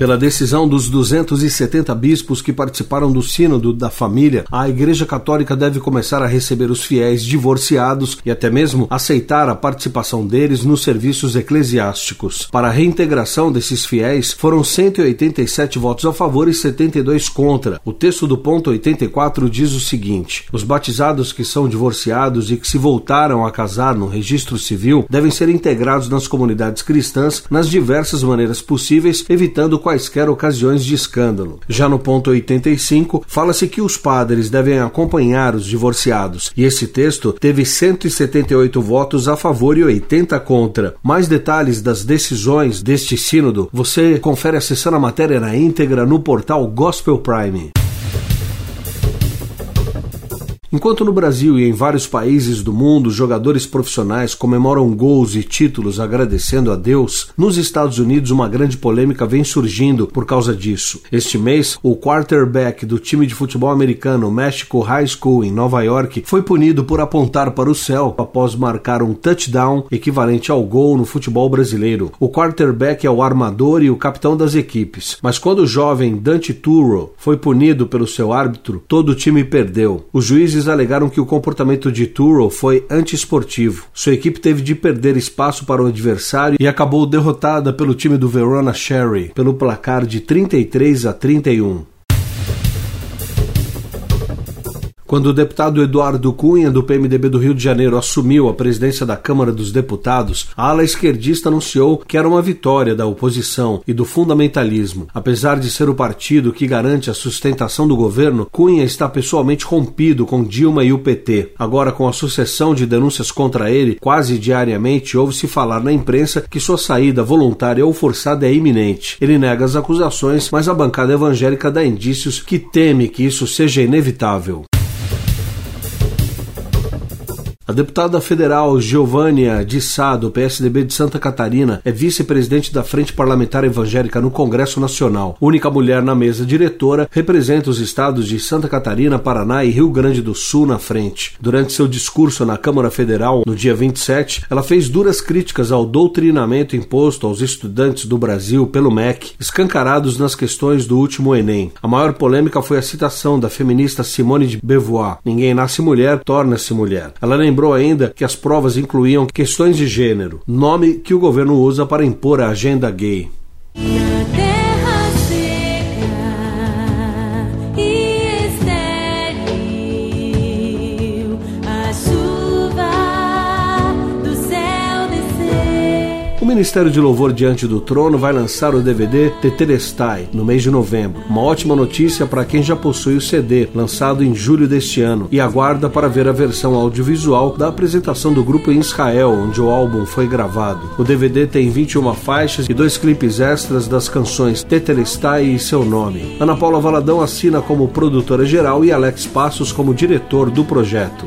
Pela decisão dos 270 bispos que participaram do Sínodo da Família, a Igreja Católica deve começar a receber os fiéis divorciados e até mesmo aceitar a participação deles nos serviços eclesiásticos. Para a reintegração desses fiéis, foram 187 votos a favor e 72 contra. O texto do ponto 84 diz o seguinte: Os batizados que são divorciados e que se voltaram a casar no registro civil devem ser integrados nas comunidades cristãs nas diversas maneiras possíveis, evitando quaisquer ocasiões de escândalo. Já no ponto 85, fala-se que os padres devem acompanhar os divorciados, e esse texto teve 178 votos a favor e 80 contra. Mais detalhes das decisões deste sínodo você confere acessando a matéria na íntegra no portal Gospel Prime. Enquanto no Brasil e em vários países do mundo jogadores profissionais comemoram gols e títulos agradecendo a Deus, nos Estados Unidos uma grande polêmica vem surgindo por causa disso. Este mês, o quarterback do time de futebol americano México High School em Nova York foi punido por apontar para o céu após marcar um touchdown equivalente ao gol no futebol brasileiro. O quarterback é o armador e o capitão das equipes, mas quando o jovem Dante Turro foi punido pelo seu árbitro, todo o time perdeu. Os juízes juízes alegaram que o comportamento de Turo foi antiesportivo. Sua equipe teve de perder espaço para o adversário e acabou derrotada pelo time do Verona Sherry pelo placar de 33 a 31. Quando o deputado Eduardo Cunha, do PMDB do Rio de Janeiro, assumiu a presidência da Câmara dos Deputados, a ala esquerdista anunciou que era uma vitória da oposição e do fundamentalismo. Apesar de ser o partido que garante a sustentação do governo, Cunha está pessoalmente rompido com Dilma e o PT. Agora, com a sucessão de denúncias contra ele, quase diariamente ouve-se falar na imprensa que sua saída voluntária ou forçada é iminente. Ele nega as acusações, mas a bancada evangélica dá indícios que teme que isso seja inevitável. A deputada federal Giovânia de Sá, do PSDB de Santa Catarina, é vice-presidente da Frente Parlamentar Evangélica no Congresso Nacional. Única mulher na mesa diretora, representa os estados de Santa Catarina, Paraná e Rio Grande do Sul na frente. Durante seu discurso na Câmara Federal, no dia 27, ela fez duras críticas ao doutrinamento imposto aos estudantes do Brasil pelo MEC, escancarados nas questões do último Enem. A maior polêmica foi a citação da feminista Simone de Beauvoir: Ninguém nasce mulher, torna-se mulher. Ela lembrou lembrou ainda que as provas incluíam questões de gênero, nome que o governo usa para impor a agenda gay. Ministério de Louvor Diante do Trono vai lançar o DVD Tetelestai no mês de novembro. Uma ótima notícia para quem já possui o CD, lançado em julho deste ano, e aguarda para ver a versão audiovisual da apresentação do grupo em Israel, onde o álbum foi gravado. O DVD tem 21 faixas e dois clipes extras das canções Tetelestai e seu nome. Ana Paula Valadão assina como produtora geral e Alex Passos como diretor do projeto.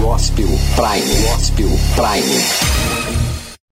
Gospel Prime. Gospel Prime.